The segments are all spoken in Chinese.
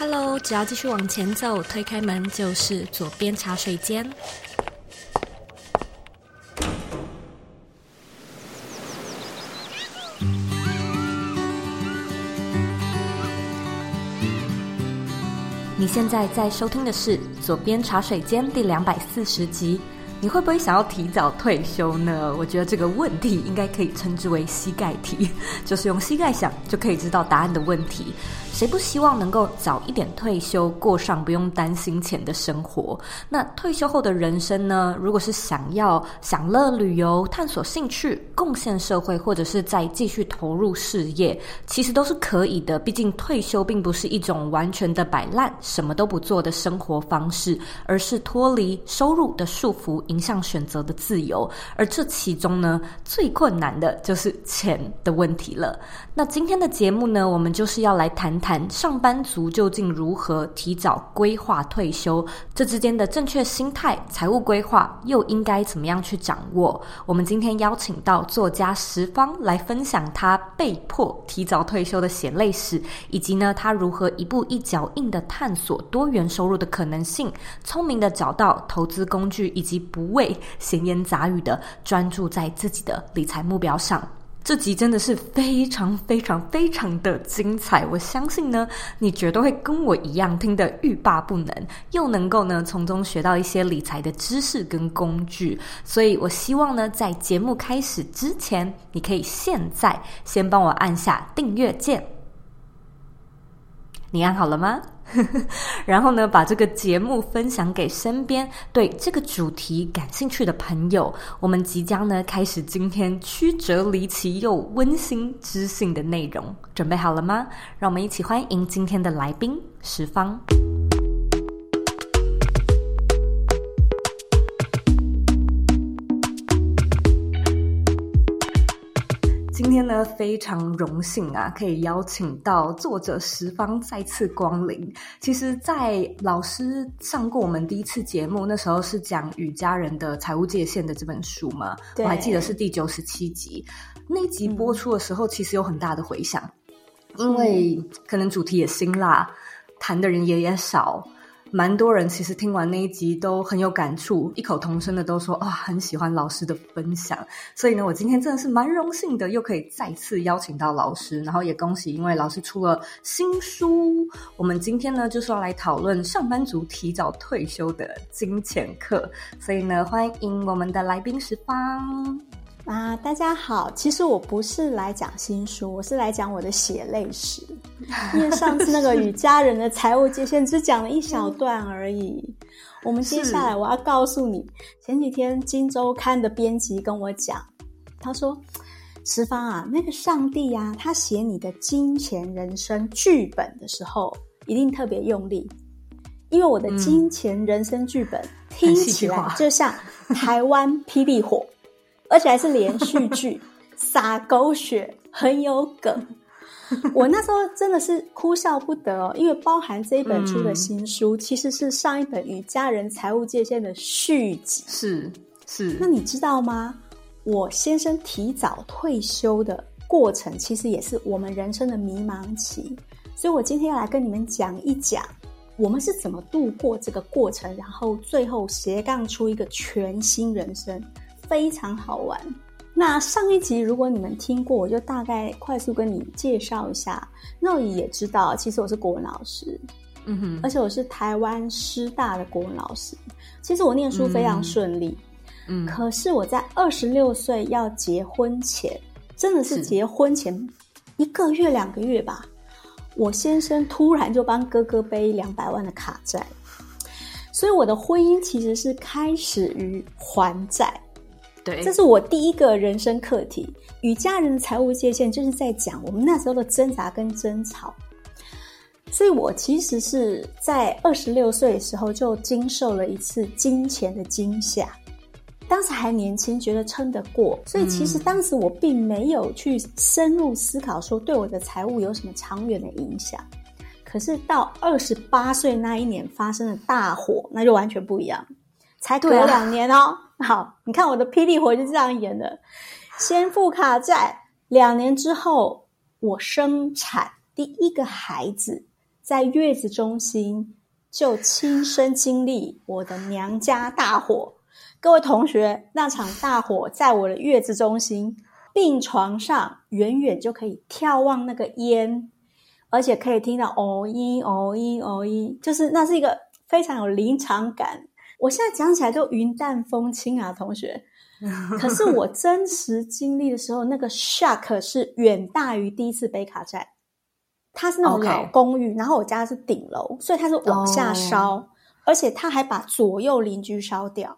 Hello，只要继续往前走，推开门就是左边茶水间。你现在在收听的是《左边茶水间》第两百四十集。你会不会想要提早退休呢？我觉得这个问题应该可以称之为膝盖题，就是用膝盖想就可以知道答案的问题。谁不希望能够早一点退休，过上不用担心钱的生活？那退休后的人生呢？如果是想要享乐、旅游、探索兴趣、贡献社会，或者是再继续投入事业，其实都是可以的。毕竟退休并不是一种完全的摆烂、什么都不做的生活方式，而是脱离收入的束缚，影响选择的自由。而这其中呢，最困难的就是钱的问题了。那今天的节目呢，我们就是要来谈谈。上班族究竟如何提早规划退休？这之间的正确心态、财务规划又应该怎么样去掌握？我们今天邀请到作家十方来分享他被迫提早退休的血泪史，以及呢，他如何一步一脚印的探索多元收入的可能性，聪明的找到投资工具，以及不畏闲言杂语的专注在自己的理财目标上。这集真的是非常非常非常的精彩，我相信呢，你绝对会跟我一样听得欲罢不能，又能够呢从中学到一些理财的知识跟工具，所以我希望呢，在节目开始之前，你可以现在先帮我按下订阅键，你按好了吗？然后呢，把这个节目分享给身边对这个主题感兴趣的朋友。我们即将呢开始今天曲折离奇又温馨知性的内容，准备好了吗？让我们一起欢迎今天的来宾十方。今天呢，非常荣幸啊，可以邀请到作者十方再次光临。其实，在老师上过我们第一次节目，那时候是讲《与家人的财务界限》的这本书嘛，我还记得是第九十七集。那一集播出的时候，其实有很大的回响，嗯、因为可能主题也辛辣，谈的人也也少。蛮多人其实听完那一集都很有感触，异口同声的都说啊、很喜欢老师的分享。所以呢，我今天真的是蛮荣幸的，又可以再次邀请到老师，然后也恭喜，因为老师出了新书。我们今天呢，就是要来讨论上班族提早退休的金钱课。所以呢，欢迎我们的来宾十方。啊，大家好！其实我不是来讲新书，我是来讲我的血泪史。因为上次那个与家人的财务界限只讲了一小段而已。我们接下来我要告诉你，前几天《金周刊》的编辑跟我讲，他说：“十方啊，那个上帝啊，他写你的金钱人生剧本的时候，一定特别用力，因为我的金钱人生剧本听起来就像台湾霹雳火。”而且还是连续剧，撒狗血，很有梗。我那时候真的是哭笑不得哦，因为包含这一本书的新书，嗯、其实是上一本《与家人财务界限》的续集。是是。那你知道吗？我先生提早退休的过程，其实也是我们人生的迷茫期。所以我今天要来跟你们讲一讲，我们是怎么度过这个过程，然后最后斜杠出一个全新人生。非常好玩。那上一集如果你们听过，我就大概快速跟你介绍一下。那你也知道，其实我是国文老师，嗯哼，而且我是台湾师大的国文老师。其实我念书非常顺利，嗯，可是我在二十六岁要结婚前，真的是结婚前一个月两个月吧，我先生突然就帮哥哥背两百万的卡债，所以我的婚姻其实是开始于还债。对，这是我第一个人生课题。与家人的财务界限，就是在讲我们那时候的挣扎跟争吵。所以我其实是在二十六岁的时候就经受了一次金钱的惊吓。当时还年轻，觉得撑得过，所以其实当时我并没有去深入思考说对我的财务有什么长远的影响。可是到二十八岁那一年发生了大火，那就完全不一样。才隔两年哦。好，你看我的霹雳火就这样演的，先付卡债，两年之后我生产第一个孩子，在月子中心就亲身经历我的娘家大火。各位同学，那场大火在我的月子中心病床上，远远就可以眺望那个烟，而且可以听到哦咦哦咦哦咦，就是那是一个非常有临场感。我现在讲起来都云淡风轻啊，同学。可是我真实经历的时候，那个 shock 是远大于第一次北卡站。它是那种老公寓.然后我家是顶楼，所以它是往下烧，Oh. 而且它还把左右邻居烧掉。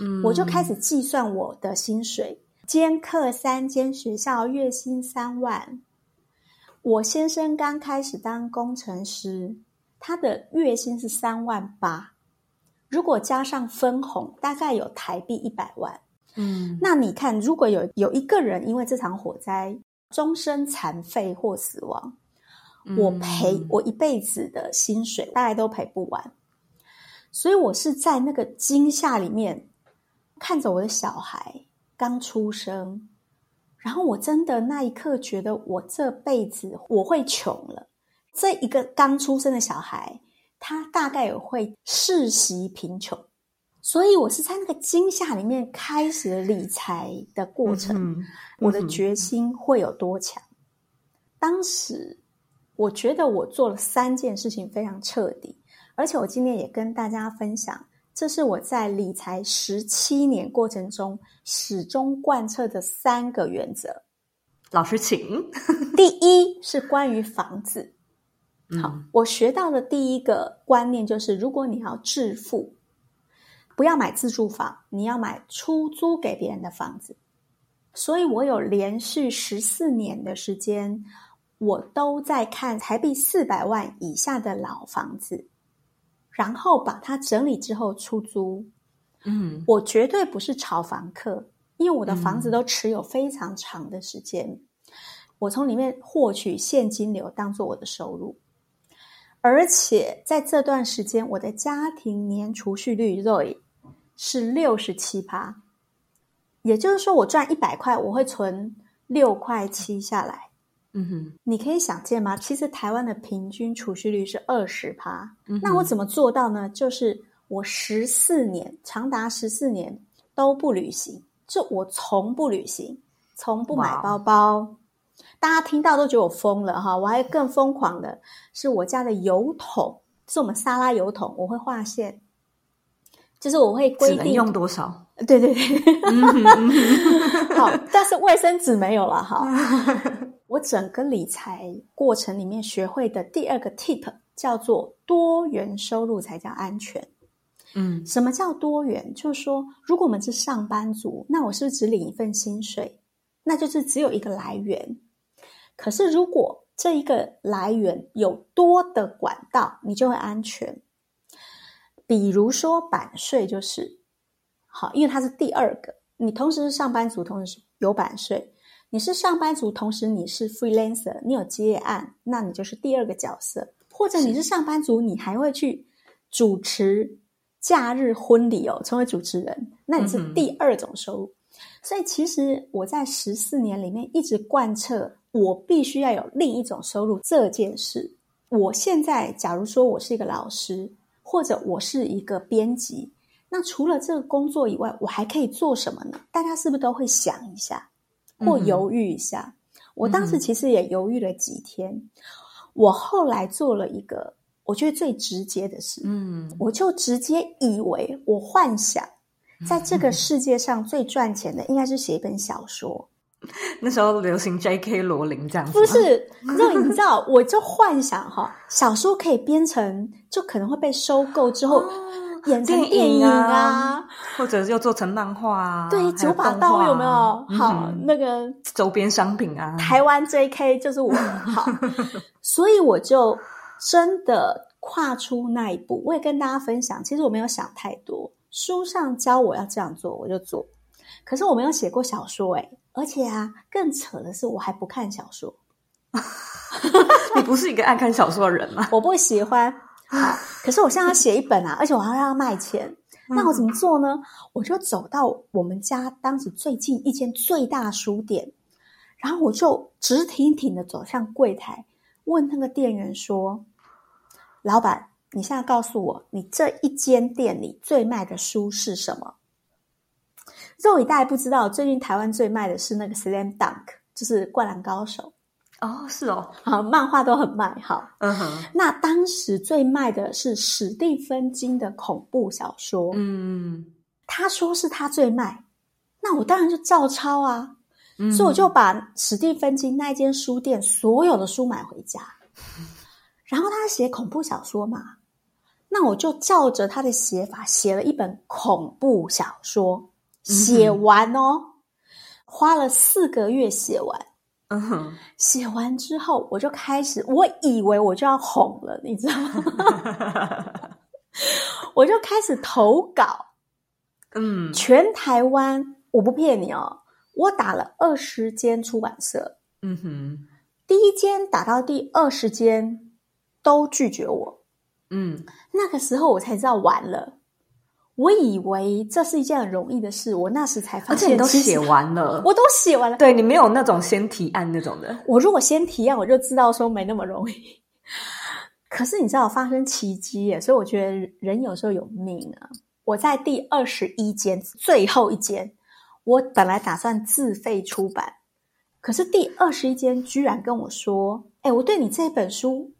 嗯，我就开始计算我的薪水，兼课三间学校，月薪三万。我先生刚开始当工程师，他的月薪是三万八。如果加上分红，大概有台币一百万。嗯，那你看，如果有有一个人因为这场火灾终身残废或死亡，嗯、我赔我一辈子的薪水，大概都赔不完。所以我是在那个惊吓里面，看着我的小孩刚出生，然后我真的那一刻觉得我这辈子我会穷了。这一个刚出生的小孩。他大概也会世袭贫穷，所以我是在那个惊吓里面开始了理财的过程。嗯嗯、我的决心会有多强？当时我觉得我做了三件事情非常彻底，而且我今天也跟大家分享，这是我在理财十七年过程中始终贯彻的三个原则。老师，请。第一是关于房子。好，我学到的第一个观念就是，如果你要致富，不要买自住房，你要买出租给别人的房子。所以我有连续十四年的时间，我都在看台币四百万以下的老房子，然后把它整理之后出租。嗯，我绝对不是炒房客，因为我的房子都持有非常长的时间，嗯、我从里面获取现金流当做我的收入。而且在这段时间，我的家庭年储蓄率 ROI 是六十七趴，也就是说，我赚一百块，我会存六块七下来。嗯哼，你可以想见吗？其实台湾的平均储蓄率是二十趴。嗯，那我怎么做到呢？就是我十四年，长达十四年都不旅行，就我从不旅行，从不买包包。大家听到都觉得我疯了哈！我还更疯狂的是，我家的油桶是我们沙拉油桶，我会划线，就是我会规定用多少。对对对，好，但是卫生纸没有了哈。我整个理财过程里面学会的第二个 tip 叫做多元收入才叫安全。嗯，什么叫多元？就是说，如果我们是上班族，那我是不是只领一份薪水？那就是只有一个来源。可是，如果这一个来源有多的管道，你就会安全。比如说版税就是好，因为它是第二个。你同时是上班族，同时有版税；你是上班族，同时你是 freelancer，你有接案，那你就是第二个角色。或者你是上班族，你还会去主持假日婚礼哦，成为主持人，那你是第二种收入。嗯。所以，其实我在十四年里面一直贯彻。我必须要有另一种收入这件事。我现在假如说我是一个老师，或者我是一个编辑，那除了这个工作以外，我还可以做什么呢？大家是不是都会想一下，或犹豫一下？嗯、我当时其实也犹豫了几天。嗯、我后来做了一个我觉得最直接的事，嗯，我就直接以为我幻想，在这个 世界上最赚钱的应该是写一本小说。那时候流行 J.K. 罗琳这样子，不是？那你知道，我就幻想哈，小说可以编成，就可能会被收购之后演成电影啊，或者又做成漫画啊。对，九把刀有没有？好，那个周边商品啊，台湾 J.K. 就是我。好，所以我就真的跨出那一步。我也跟大家分享，其实我没有想太多，书上教我要这样做，我就做。可是我没有写过小说诶，而且啊，更扯的是，我还不看小说。你不是一个爱看小说的人吗？我不喜欢。好，可是我现在要写一本啊，而且我还要让他卖钱。那我怎么做呢？我就走到我们家当时最近一间最大书店，然后我就直挺挺的走向柜台，问那个店员说：“老板，你现在告诉我，你这一间店里最卖的书是什么？肉以大家不知道，最近台湾最卖的是那个《Slam Dunk》，就是《灌篮高手》。哦，是哦，好，漫画都很卖，好。嗯哼。那当时最卖的是史蒂芬金的恐怖小说。嗯，他说是他最卖，那我当然就照抄啊。嗯，所以我就把史蒂芬金那间书店所有的书买回家。然后他写恐怖小说嘛，那我就照着他的写法写了一本恐怖小说。写完哦，嗯、花了四个月写完。嗯哼，写完之后，我就开始，我以为我就要红了，你知道吗？我就开始投稿。嗯，全台湾，我不骗你哦，我打了二十间出版社。嗯哼，第一间打到第二十间都拒绝我。嗯，那个时候我才知道完了。我以为这是一件很容易的事，我那时才发现，而且你都写完了，我都写完了。对，你没有那种先提案那种的。我如果先提案，我就知道说没那么容易。可是你知道发生奇迹耶，所以我觉得人有时候有命啊。我在第二十一间，最后一间，我本来打算自费出版，可是第二十一间居然跟我说：“哎，我对你这本书，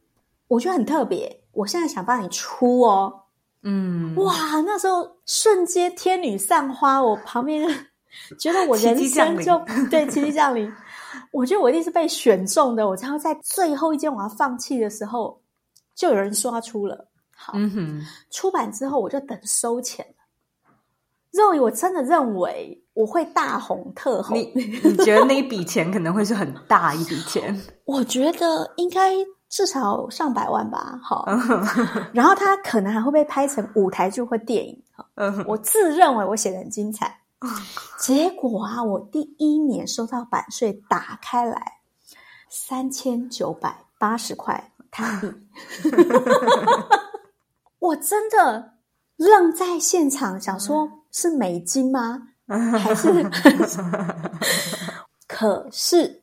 我觉得很特别，我现在想帮你出哦。”嗯，哇，那时候瞬间天女散花，我旁边 觉得我人生就对奇迹降临。我觉得我一定是被选中的，我才会在最后一间我要放弃的时候，就有人刷出了。好，嗯哼，出版之后我就等收钱了。肉姨，我真的认为我会大红特红。你你觉得那一笔钱可能会是很大一笔钱？我觉得应该。至少上百万吧，好，然后他可能还会被拍成舞台剧或电影，我自认为我写的很精彩，结果啊，我第一年收到版税打开来三千九百八十块台币，我真的愣在现场，想说是美金吗？还是？可是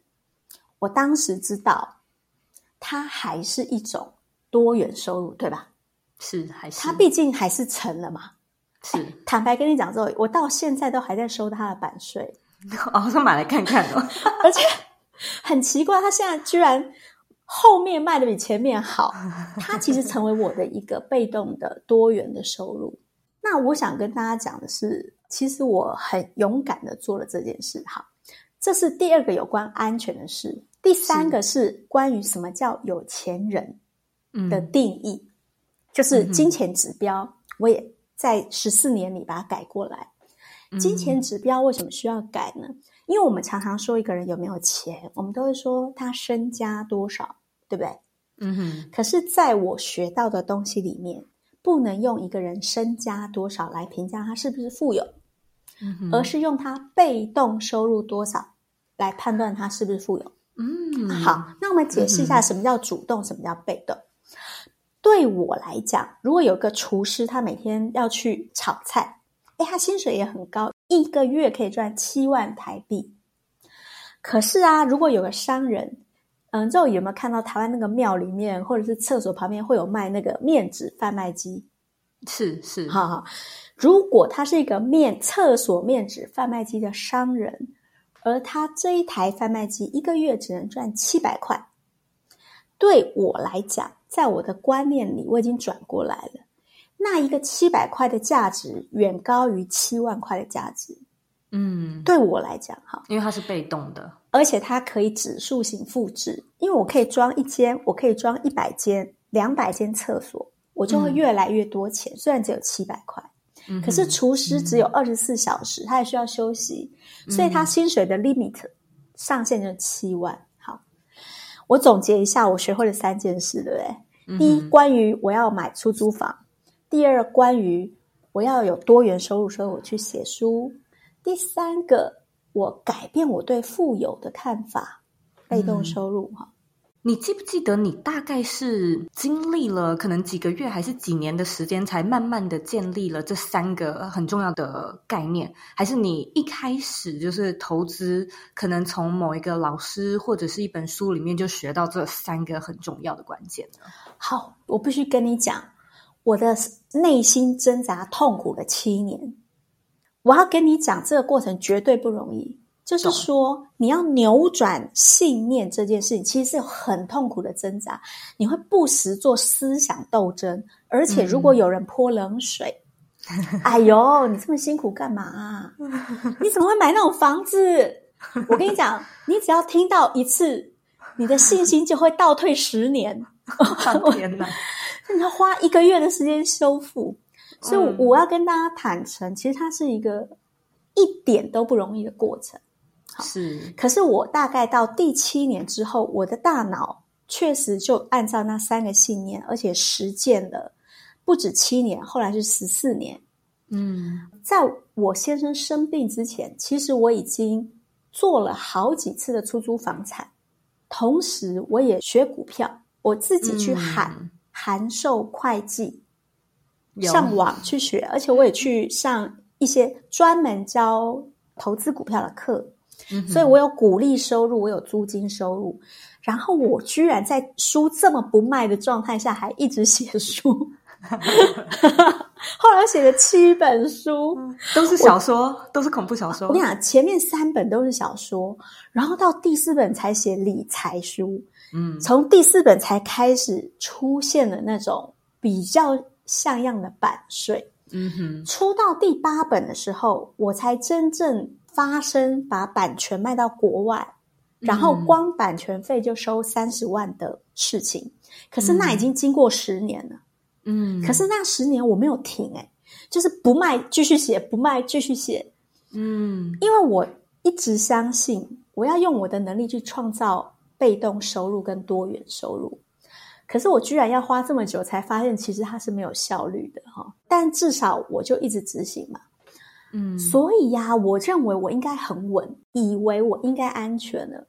我当时知道。它还是一种多元收入，对吧？是还是？它毕竟还是成了嘛。是。坦白跟你讲，之后我到现在都还在收它的版税。哦，我买来看看哦。而且很奇怪，它现在居然后面卖的比前面好。它其实成为我的一个被动的多元的收入。那我想跟大家讲的是，其实我很勇敢的做了这件事。好，这是第二个有关安全的事。第三个是关于什么叫有钱人的定义，嗯、就是金钱指标。我也在十四年里把它改过来。嗯、金钱指标为什么需要改呢？因为我们常常说一个人有没有钱，我们都会说他身家多少，对不对？嗯哼。可是在我学到的东西里面，不能用一个人身家多少来评价他是不是富有，嗯，而是用他被动收入多少来判断他是不是富有。嗯，好，那我们解释一下什么叫主动，嗯、什么叫被动。对我来讲，如果有个厨师，他每天要去炒菜，哎，他薪水也很高，一个月可以赚七万台币。可是啊，如果有个商人，嗯，之后有没有看到台湾那个庙里面，或者是厕所旁边会有卖那个面纸贩卖机？是是，哈哈。如果他是一个面厕所面纸贩卖机的商人。而他这一台贩卖机一个月只能赚七百块，对我来讲，在我的观念里，我已经转过来了。那一个七百块的价值远高于七万块的价值。嗯，对我来讲，哈，因为它是被动的，而且它可以指数型复制，因为我可以装一间，我可以装一百间、两百间厕所，我就会越来越多钱。嗯，虽然只有七百块。可是厨师只有二十四小时，嗯、他也需要休息，所以他薪水的 limit 上限就是七万。好，我总结一下，我学会了三件事，对不对？嗯、第一，关于我要买出租房；第二，关于我要有多元收入，所以我去写书；第三个，我改变我对富有的看法，被动收入哈。你记不记得你大概是经历了可能几个月还是几年的时间，才慢慢的建立了这三个很重要的概念？还是你一开始就是投资，可能从某一个老师或者是一本书里面就学到这三个很重要的关键？好，我必须跟你讲，我的内心挣扎痛苦了七年，我要跟你讲，这个过程绝对不容易。就是说，你要扭转信念这件事情，其实是有很痛苦的挣扎。你会不时做思想斗争，而且如果有人泼冷水，嗯、哎呦，你这么辛苦干嘛、啊？你怎么会买那种房子？我跟你讲，你只要听到一次，你的信心就会倒退十年。天哪！你要花一个月的时间修复。所以我要跟大家坦诚，其实它是一个一点都不容易的过程。是，可是我大概到第七年之后，我的大脑确实就按照那三个信念，而且实践了不止七年，后来是十四年。嗯，在我先生生病之前，其实我已经做了好几次的出租房产，同时我也学股票，我自己去喊函授会计，上网去学，而且我也去上一些专门教投资股票的课。所以我有股利收入，我有租金收入，然后我居然在书这么不卖的状态下，还一直写书。后来写了七本书，都是小说，都是恐怖小说。我跟你讲，前面三本都是小说，然后到第四本才写理财书。嗯，从第四本才开始出现了那种比较像样的版税。嗯哼，出到第八本的时候，我才真正。发生把版权卖到国外，然后光版权费就收三十万的事情，可是那已经经过十年了，嗯，可是那十年我没有停，欸，诶就是不卖继续写，不卖继续写，嗯，因为我一直相信我要用我的能力去创造被动收入跟多元收入，可是我居然要花这么久才发现，其实它是没有效率的哈，但至少我就一直执行嘛。嗯，所以呀、啊，我认为我应该很稳，以为我应该安全了，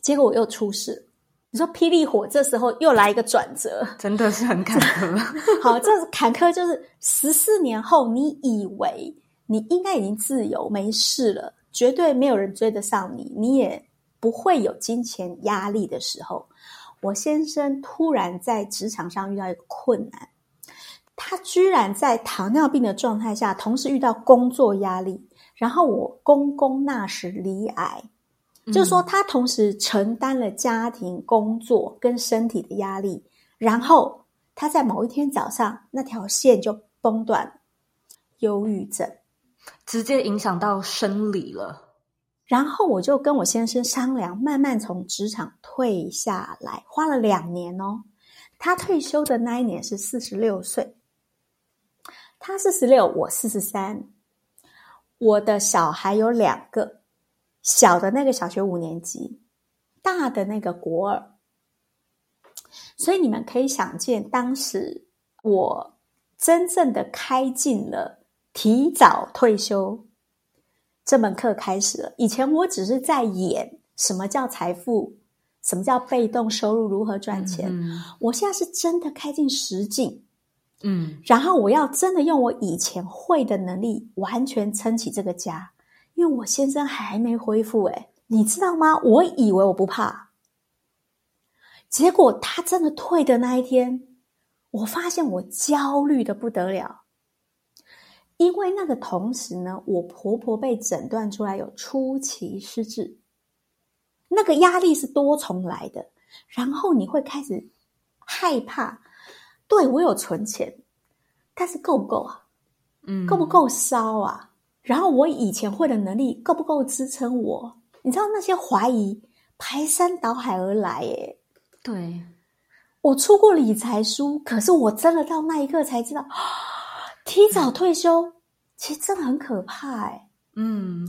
结果我又出事。你说霹雳火这时候又来一个转折，真的是很坎坷。好，这坎坷，就是十四年后，你以为你应该已经自由没事了，绝对没有人追得上你，你也不会有金钱压力的时候，我先生突然在职场上遇到一个困难。他居然在糖尿病的状态下，同时遇到工作压力，然后我公公那时罹癌，嗯、就是说他同时承担了家庭、工作跟身体的压力，然后他在某一天早上那条线就崩断了，忧郁症直接影响到生理了。然后我就跟我先生商量，慢慢从职场退下来，花了两年哦。他退休的那一年是四十六岁。他四十六，我四十三。我的小孩有两个，小的那个小学五年级，大的那个国二。所以你们可以想见，当时我真正的开进了提早退休这门课开始了。以前我只是在演什么叫财富，什么叫被动收入，如何赚钱。嗯，我现在是真的开进实境。嗯，然后我要真的用我以前会的能力，完全撑起这个家，因为我先生还没恢复，诶，你知道吗？我以为我不怕，结果他真的退的那一天，我发现我焦虑的不得了，因为那个同时呢，我婆婆被诊断出来有初期失智，那个压力是多重来的，然后你会开始害怕。对，我有存钱，但是够不够啊？嗯，够不够烧啊？然后我以前会的能力够不够支撑我？你知道那些怀疑排山倒海而来，耶。对，我出过理财书，可是我真的到那一刻才知道，提早退休其实真的很可怕，哎。嗯，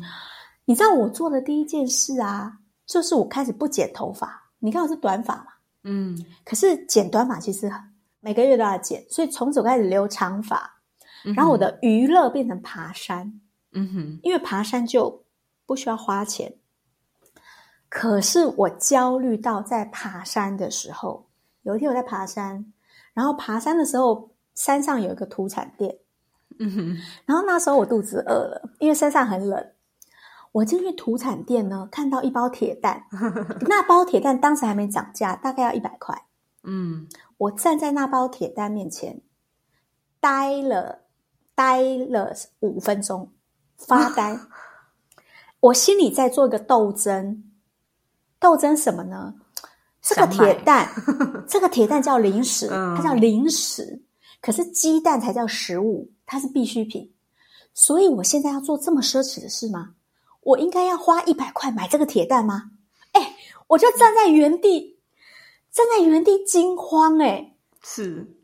你知道我做的第一件事啊，就是我开始不剪头发。你看我是短发嘛，嗯，可是剪短发其实。每个月都要剪，所以从此开始留长发。然后我的娱乐变成爬山，嗯哼，因为爬山就不需要花钱。可是我焦虑到在爬山的时候，有一天我在爬山，然后爬山的时候，山上有一个土产店，嗯哼，然后那时候我肚子饿了，因为身上很冷。我进去土产店呢，看到一包铁蛋，那包铁蛋当时还没涨价，大概要一百块。嗯，我站在那包铁蛋面前，呆了呆了五分钟，发呆。我心里在做一个斗争，斗争什么呢？这个铁蛋，这个铁蛋叫零食，它叫零食，可是鸡蛋才叫食物，它是必需品。所以我现在要做这么奢侈的事吗？我应该要花一百块买这个铁蛋吗？哎，我就站在原地，站在原地惊慌。哎，是，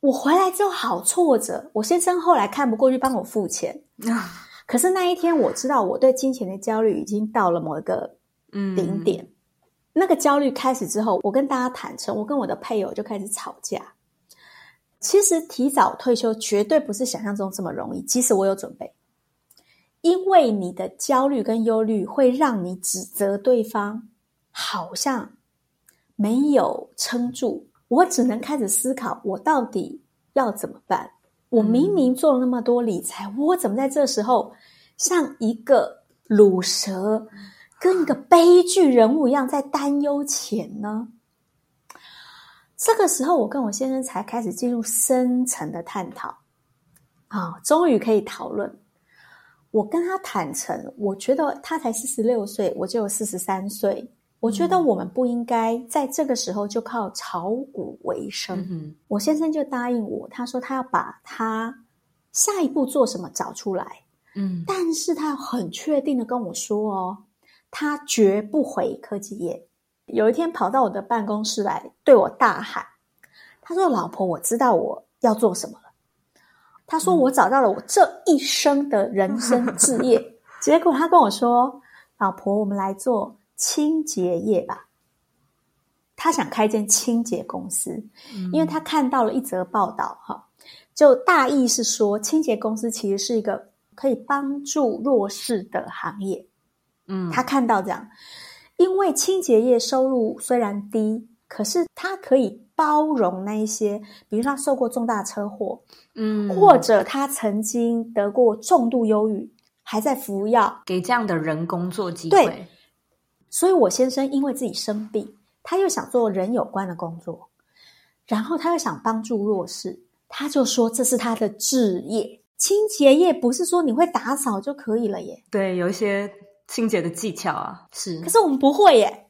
我回来之后好挫折。我先生后来看不过去，帮我付钱。可是那一天，我知道我对金钱的焦虑已经到了某一个顶点。嗯、那个焦虑开始之后，我跟大家坦诚，我跟我的配偶就开始吵架。其实提早退休绝对不是想象中这么容易，即使我有准备。因为你的焦虑跟忧虑会让你指责对方，好像没有撑住。我只能开始思考，我到底要怎么办？我明明做了那么多理财，我怎么在这时候像一个鲁蛇，跟一个悲剧人物一样在担忧钱呢？这个时候，我跟我先生才开始进入深层的探讨。啊，终于可以讨论。我跟他坦诚，我觉得他才四十六岁，我就有四十三岁。我觉得我们不应该在这个时候就靠炒股为生。嗯、我先生就答应我，他说他要把他下一步做什么找出来。嗯，但是他很确定的跟我说哦，他绝不回科技业。有一天跑到我的办公室来，对我大喊：“他说，老婆，我知道我要做什么了。”他说：“我找到了我这一生的人生志业。嗯” 结果他跟我说：“老婆，我们来做清洁业吧。”他想开一间清洁公司，嗯、因为他看到了一则报道，哈，就大意是说，清洁公司其实是一个可以帮助弱势的行业。嗯，他看到这样，因为清洁业收入虽然低，可是它可以。包容那一些，比如他受过重大车祸，嗯，或者他曾经得过重度忧郁，还在服药，给这样的人工作机会。对，所以我先生因为自己生病，他又想做人有关的工作，然后他又想帮助弱势，他就说这是他的志业。清洁业不是说你会打扫就可以了耶，对，有一些清洁的技巧啊，是，可是我们不会耶。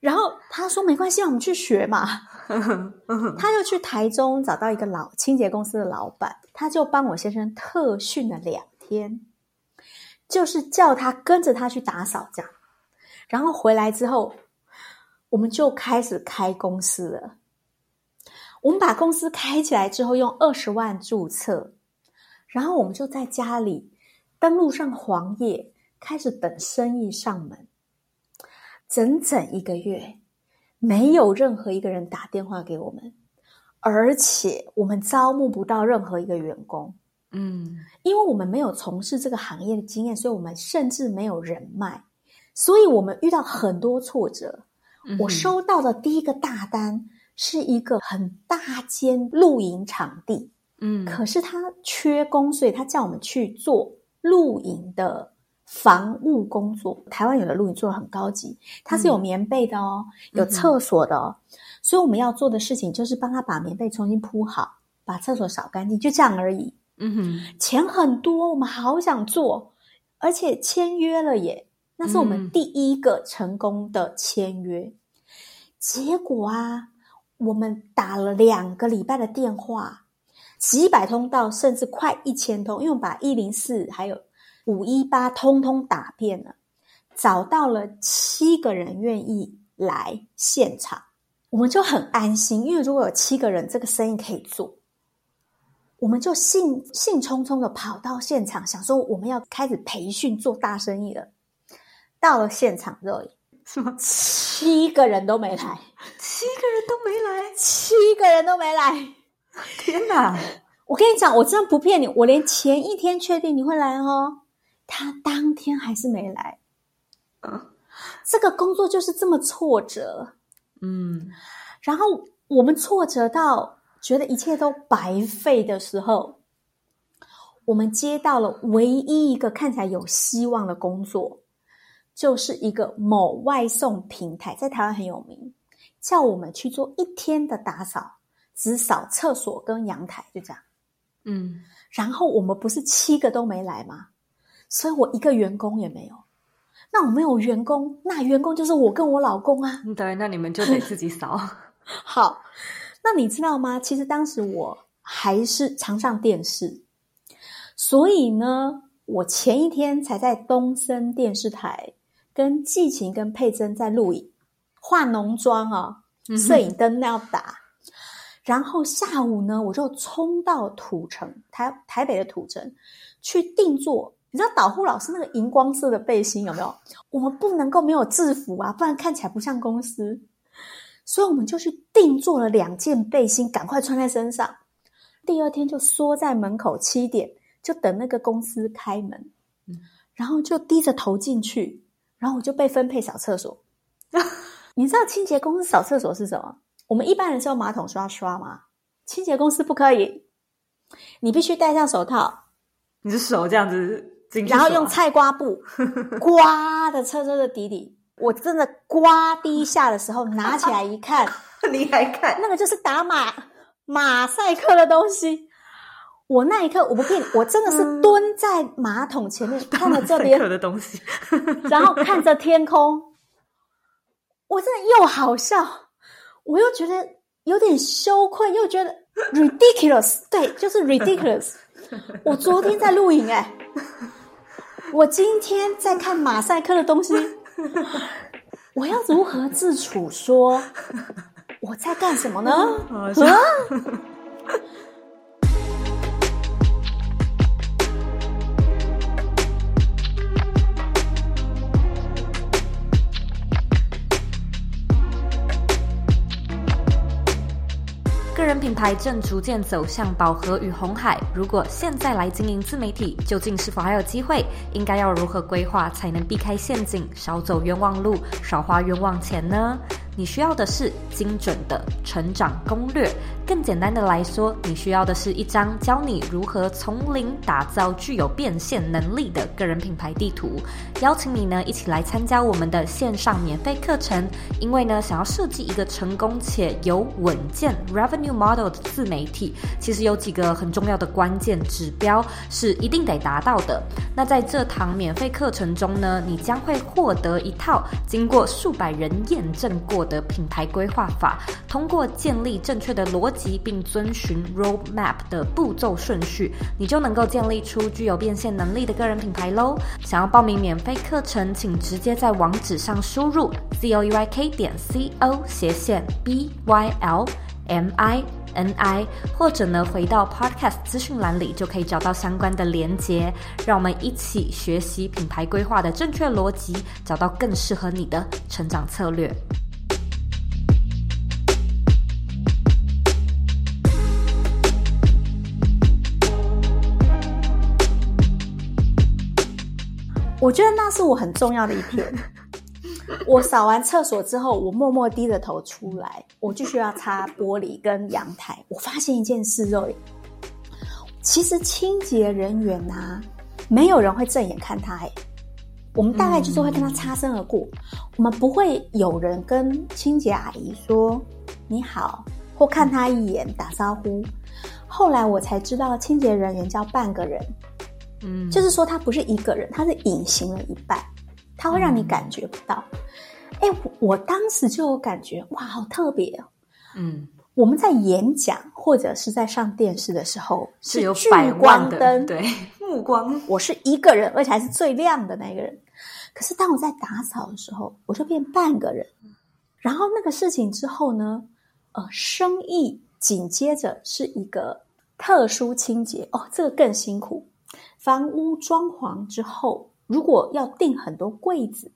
然后他说没关系，我们去学嘛。他就去台中找到一个老清洁公司的老板，他就帮我先生特训了两天，就是叫他跟着他去打扫这样。然后回来之后，我们就开始开公司了。我们把公司开起来之后，用二十万注册，然后我们就在家里登录上黄页，开始等生意上门。整整一个月，没有任何一个人打电话给我们，而且我们招募不到任何一个员工。嗯，因为我们没有从事这个行业的经验，所以我们甚至没有人脉，所以我们遇到很多挫折。嗯、我收到的第一个大单是一个很大间露营场地，嗯，可是他缺工，所以他叫我们去做露营的。房务工作，台湾有的露营做的很高级，它是有棉被的哦，嗯、有厕所的哦，嗯、所以我们要做的事情就是帮他把棉被重新铺好，把厕所扫干净，就这样而已。嗯哼，钱很多，我们好想做，而且签约了耶，那是我们第一个成功的签约。嗯、结果啊，我们打了两个礼拜的电话，几百通到甚至快一千通，因为我们把一零四还有。五一八通通打遍了，找到了七个人愿意来现场，我们就很安心，因为如果有七个人，这个生意可以做，我们就兴兴冲冲的跑到现场，想说我们要开始培训做大生意了。到了现场这里，什么？七个人都没来，七个人都没来，七个人都没来，天哪！我跟你讲，我真的不骗你，我连前一天确定你会来哦。他当天还是没来，这个工作就是这么挫折，嗯，然后我们挫折到觉得一切都白费的时候，我们接到了唯一一个看起来有希望的工作，就是一个某外送平台，在台湾很有名，叫我们去做一天的打扫，只扫厕所跟阳台，就这样。嗯，然后我们不是七个都没来吗？所以我一个员工也没有。那我没有员工，那员工就是我跟我老公啊。对，那你们就得自己扫。好，那你知道吗？其实当时我还是常上电视。所以呢，我前一天才在东森电视台跟季晴跟佩珍在录影，化浓妆啊，摄影灯那样打。嗯、然后下午呢，我就冲到土城台台北的土城去定做。你知道导护老师那个荧光色的背心有没有？我们不能够没有制服啊，不然看起来不像公司。所以我们就去定做了两件背心，赶快穿在身上。第二天就缩在门口七点。就等那个公司开门，嗯、然后就低着头进去，然后我就被分配扫厕所。你知道清洁公司扫厕所是什么？我们一般人是用马桶刷刷吗？清洁公司不可以，你必须戴上手套，你的手这样子然后用菜瓜布 刮的车车的底底。我真的刮第一下的时候，拿起来一看，你还看那个就是打马马赛克的东西。我那一刻，我不骗你，我真的是蹲在马桶前面，嗯、看着这边的东西，然后看着天空，我真的又好笑，我又觉得有点羞愧，又觉得 ridiculous，对，就是 ridiculous。我昨天在录影，哎，我今天在看马赛克的东西，我要如何自处？说我在干什么呢？啊？品牌正逐渐走向饱和与红海。如果现在来经营自媒体，究竟是否还有机会？应该要如何规划才能避开陷阱，少走冤枉路，少花冤枉钱呢？你需要的是精准的成长攻略。更简单的来说，你需要的是一张教你如何从零打造具有变现能力的个人品牌地图。邀请你呢一起来参加我们的线上免费课程。因为呢，想要设计一个成功且有稳健 revenue model 的自媒体，其实有几个很重要的关键指标是一定得达到的。那在这堂免费课程中呢，你将会获得一套经过数百人验证过。的品牌规划法，通过建立正确的逻辑，并遵循 roadmap 的步骤顺序，你就能够建立出具有变现能力的个人品牌喽。想要报名免费课程，请直接在网址上输入 z o u y k 点 c o 斜线 b y l m i n i，或者呢回到 podcast 资讯栏里就可以找到相关的连结。让我们一起学习品牌规划的正确逻辑，找到更适合你的成长策略。我觉得那是我很重要的一天。我扫完厕所之后，我默默低着头出来，我继续要擦玻璃跟阳台。我发现一件事，肉其实清洁人员呐、啊，没有人会正眼看他。哎，我们大概就是会跟他擦身而过，嗯、我们不会有人跟清洁阿姨说你好，或看他一眼打招呼。后来我才知道，清洁人员叫半个人。嗯，就是说他不是一个人，他是隐形了一半，他会让你感觉不到。哎、嗯，我当时就有感觉，哇，好特别哦。嗯，我们在演讲或者是在上电视的时候，是有聚光灯，对，目光。我是一个人，而且还是最亮的那个人。可是当我在打扫的时候，我就变半个人。然后那个事情之后呢，呃，生意紧接着是一个特殊清洁哦，这个更辛苦。房屋装潢之后，如果要订很多柜子，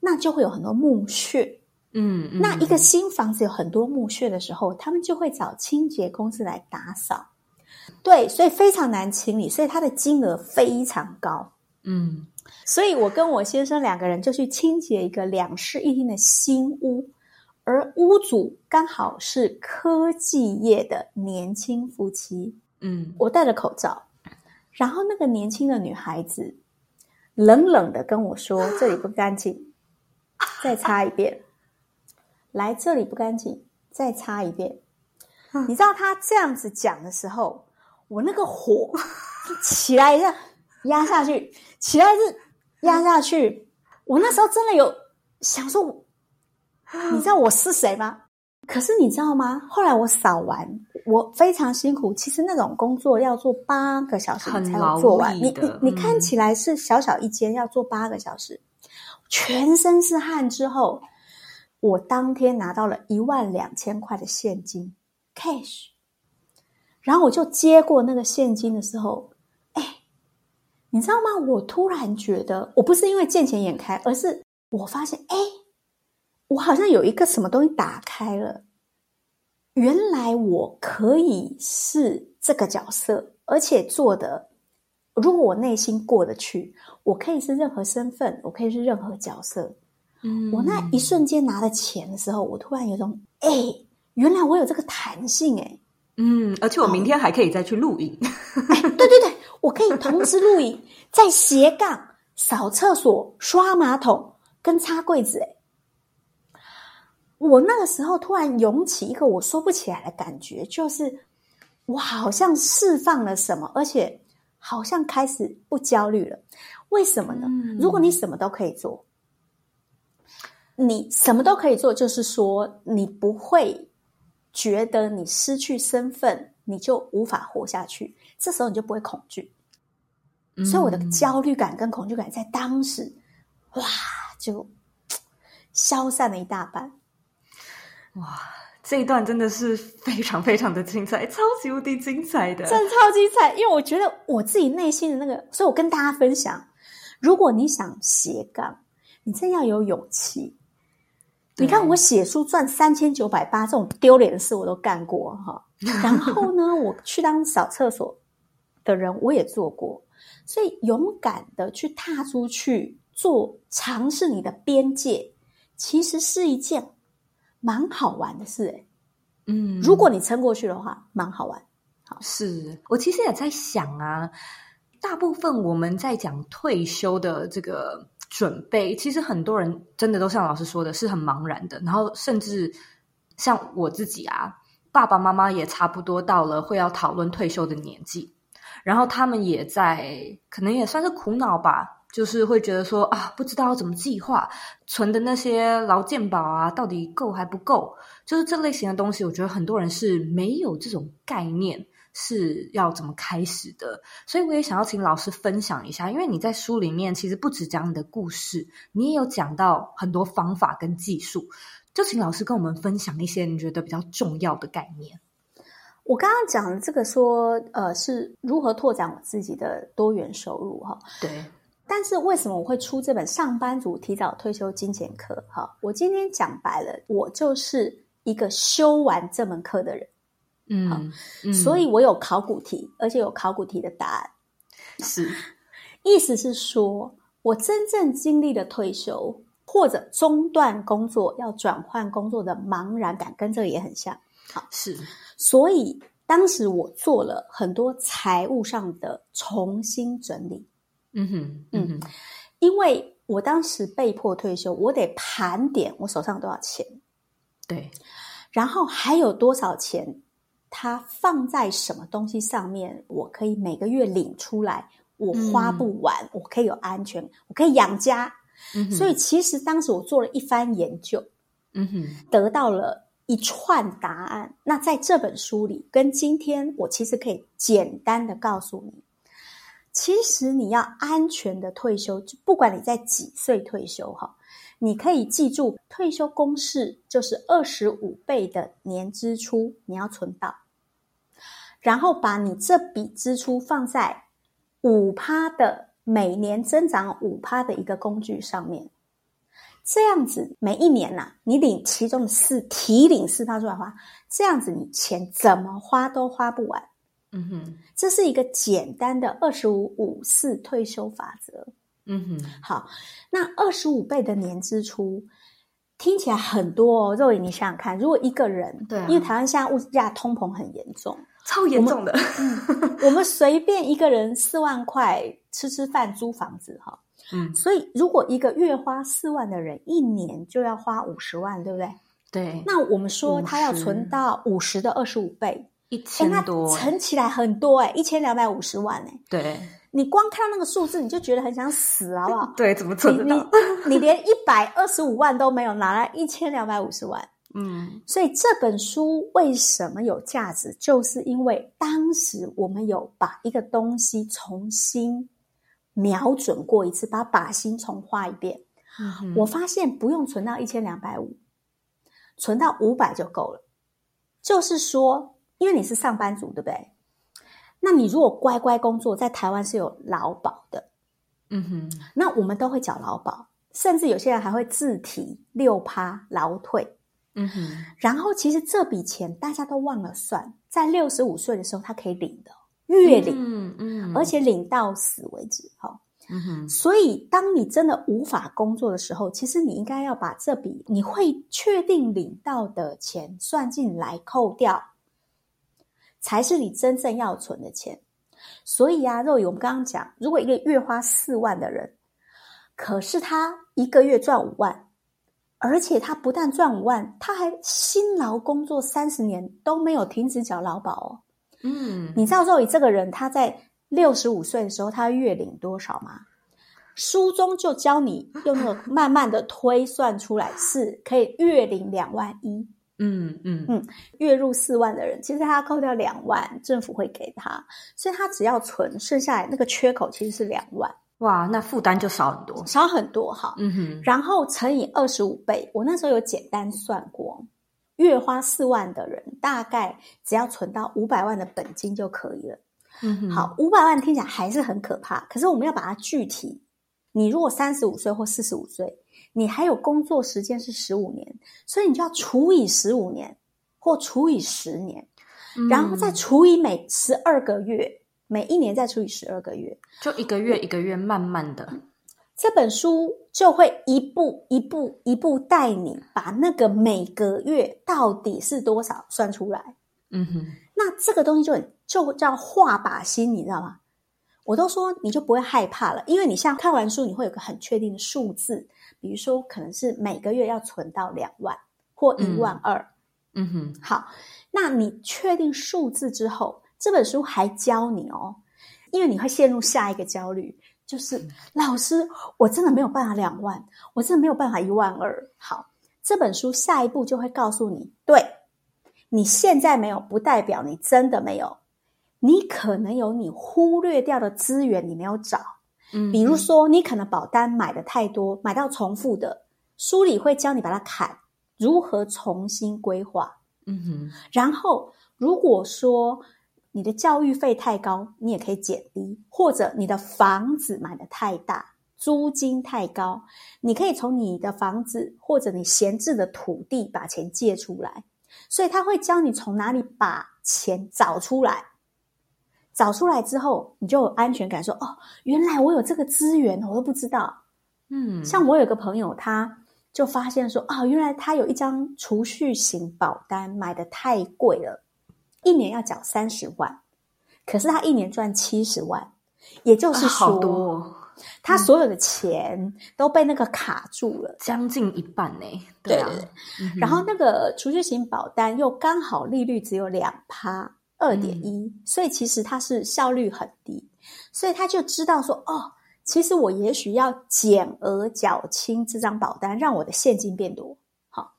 那就会有很多木屑。嗯，嗯，那一个新房子有很多木屑的时候，他们就会找清洁公司来打扫。对，所以非常难清理，所以它的金额非常高。嗯，所以我跟我先生两个人就去清洁一个两室一厅的新屋，而屋主刚好是科技业的年轻夫妻。嗯，我戴着口罩，然后那个年轻的女孩子冷冷的跟我说：“这里不干净，再擦一遍。”来，这里不干净，再擦一遍。你知道他这样子讲的时候，我那个火 起来一下，压下去，起来是压下去。我那时候真的有想说，你知道我是谁吗？可是你知道吗？后来我扫完，我非常辛苦。其实那种工作要做八个小时才能做完。你你你看起来是小小一间，要做八个小时，全身是汗之后，我当天拿到了一万两千块的现金。cash，然后我就接过那个现金的时候，哎，你知道吗？我突然觉得，我不是因为见钱眼开，而是我发现，哎，我好像有一个什么东西打开了。原来我可以是这个角色，而且做的，如果我内心过得去，我可以是任何身份，我可以是任何角色。嗯，我那一瞬间拿了钱的时候，我突然有种，哎。原来我有这个弹性哎，嗯，而且我明天还可以再去录影，哎，对对对，我可以同时录影，在斜杠扫厕所、刷马桶跟擦柜子哎，我那个时候突然涌起一个我说不起来的感觉，就是我好像释放了什么，而且好像开始不焦虑了。为什么呢？嗯，如果你什么都可以做，你什么都可以做，就是说你不会。觉得你失去身份，你就无法活下去。这时候你就不会恐惧，嗯、所以我的焦虑感跟恐惧感在当时，哇，就消散了一大半。哇，这一段真的是非常非常的精彩，超级无敌精彩的，真的超精彩。因为我觉得我自己内心的那个，所以我跟大家分享：如果你想斜杠，你真要有勇气。你看，我写书赚三千九百八，这种丢脸的事我都干过哈。然后呢，我去当扫厕所的人，我也做过。所以，勇敢的去踏出去做，尝试你的边界，其实是一件蛮好玩的事诶。嗯，如果你撑过去的话，蛮好玩。好，是我其实也在想啊，大部分我们在讲退休的这个。准备其实很多人真的都像老师说的，是很茫然的。然后甚至像我自己啊，爸爸妈妈也差不多到了会要讨论退休的年纪，然后他们也在可能也算是苦恼吧，就是会觉得说啊，不知道要怎么计划存的那些劳健保啊，到底够还不够？就是这类型的东西，我觉得很多人是没有这种概念。是要怎么开始的？所以我也想要请老师分享一下，因为你在书里面其实不只讲你的故事，你也有讲到很多方法跟技术，就请老师跟我们分享一些你觉得比较重要的概念。我刚刚讲的这个说，呃，是如何拓展我自己的多元收入哈？对。但是为什么我会出这本《上班族提早退休金钱课》？哈，我今天讲白了，我就是一个修完这门课的人。嗯，嗯，所以我有考古题，而且有考古题的答案。是，意思是说，我真正经历了退休或者中断工作要转换工作的茫然感，跟这个也很像。好，是，所以当时我做了很多财务上的重新整理。嗯哼，嗯哼，因为我当时被迫退休，我得盘点我手上多少钱，对，然后还有多少钱。它放在什么东西上面，我可以每个月领出来，我花不完，嗯、我可以有安全，我可以养家。嗯、所以其实当时我做了一番研究，嗯哼，得到了一串答案。那在这本书里，跟今天我其实可以简单的告诉你，其实你要安全的退休，就不管你在几岁退休哈，你可以记住退休公式，就是二十五倍的年支出，你要存到。然后把你这笔支出放在五趴的每年增长五趴的一个工具上面，这样子每一年呐、你领其中的四提领四趴出来花，这样子你钱怎么花都花不完。嗯哼，这是一个简单的二十五五四退休法则。嗯哼，好，那二十五倍的年支出听起来很多哦。肉眼，你想想看，如果一个人，对、啊，因为台湾现在物价通膨很严重，超严重的，我们，嗯、我们随便一个人四万块吃吃饭、租房子，哈，嗯，所以如果一个月花四万的人，一年就要花五十万，对不对？对。那我们说他要存到五十的二十五倍，一千多，欸，乘起来很多哎，一千两百五十万哎，对。你光看到那个数字，你就觉得很想死，好不好？对，怎么存得到？你连一百二十五万都没有，拿来一千两百五十万。嗯，所以这本书为什么有价值？就是因为当时我们有把一个东西重新瞄准过一次，把靶心重画一遍。嗯，我发现不用存到一千两百五，存到五百就够了。就是说，因为你是上班族，对不对？那你如果乖乖工作，在台湾是有劳保的，嗯哼，那我们都会缴劳保，甚至有些人还会自提六趴劳退，嗯哼。然后其实这笔钱大家都忘了算，在六十五岁的时候他可以领的，月领，嗯嗯，而且领到死为止，哈，嗯哼。所以当你真的无法工作的时候，其实你应该要把这笔你会确定领到的钱算进来，扣掉。才是你真正要存的钱，所以啊，肉宇，我们刚刚讲，如果一个月花四万的人，可是他一个月赚五万，而且他不但赚五万，他还辛劳工作三十年都没有停止缴劳保哦。嗯，你知道肉宇这个人他在六十五岁的时候，他月领多少吗？书中就教你用那个慢慢的推算出来，是可以月领两万一。嗯嗯嗯，月入四万的人，其实他扣掉两万，政府会给他，所以他只要存，剩下来那个缺口其实是两万。哇，那负担就少很多，少很多哈。嗯哼，然后乘以二十五倍，我那时候有简单算过，月花四万的人，大概只要存到五百万的本金就可以了。嗯哼，好，五百万听起来还是很可怕，可是我们要把它具体。你如果三十五岁或四十五岁。你还有工作时间是十五年，所以你就要除以十五年，或除以十年，嗯，然后再除以每十二个月，每一年再除以十二个月，就一个月一个月慢慢的，这本书就会一步一步一步带你把那个每个月到底是多少算出来。嗯哼，那这个东西就很就叫画靶心，你知道吗？我都说你就不会害怕了，因为你像看完书，你会有个很确定的数字。比如说，可能是每个月要存到两万或一万二。嗯，嗯哼，好，那你确定数字之后，这本书还教你哦，因为你会陷入下一个焦虑，就是老师，我真的没有办法两万，我真的没有办法一万二。好，这本书下一步就会告诉你，对，你现在没有，不代表你真的没有，你可能有你忽略掉的资源，你没有找。嗯，比如说你可能保单买的太多，买到重复的，书里会教你把它砍，如何重新规划。嗯哼，然后如果说你的教育费太高，你也可以减低，或者你的房子买的太大，租金太高，你可以从你的房子或者你闲置的土地把钱借出来。所以他会教你从哪里把钱找出来。找出来之后，你就有安全感说，说哦，原来我有这个资源，我都不知道。嗯，像我有个朋友，他就发现说，哦，原来他有一张储蓄型保单，买的太贵了，一年要缴三十万，可是他一年赚七十万，也就是说，啊，好多，他所有的钱都被那个卡住了，将近一半呢。对啊，对，嗯，然后那个储蓄型保单又刚好利率只有两趴。二点一，所以其实它是效率很低，所以他就知道说，哦，其实我也许要减额缴清这张保单，让我的现金变多。好，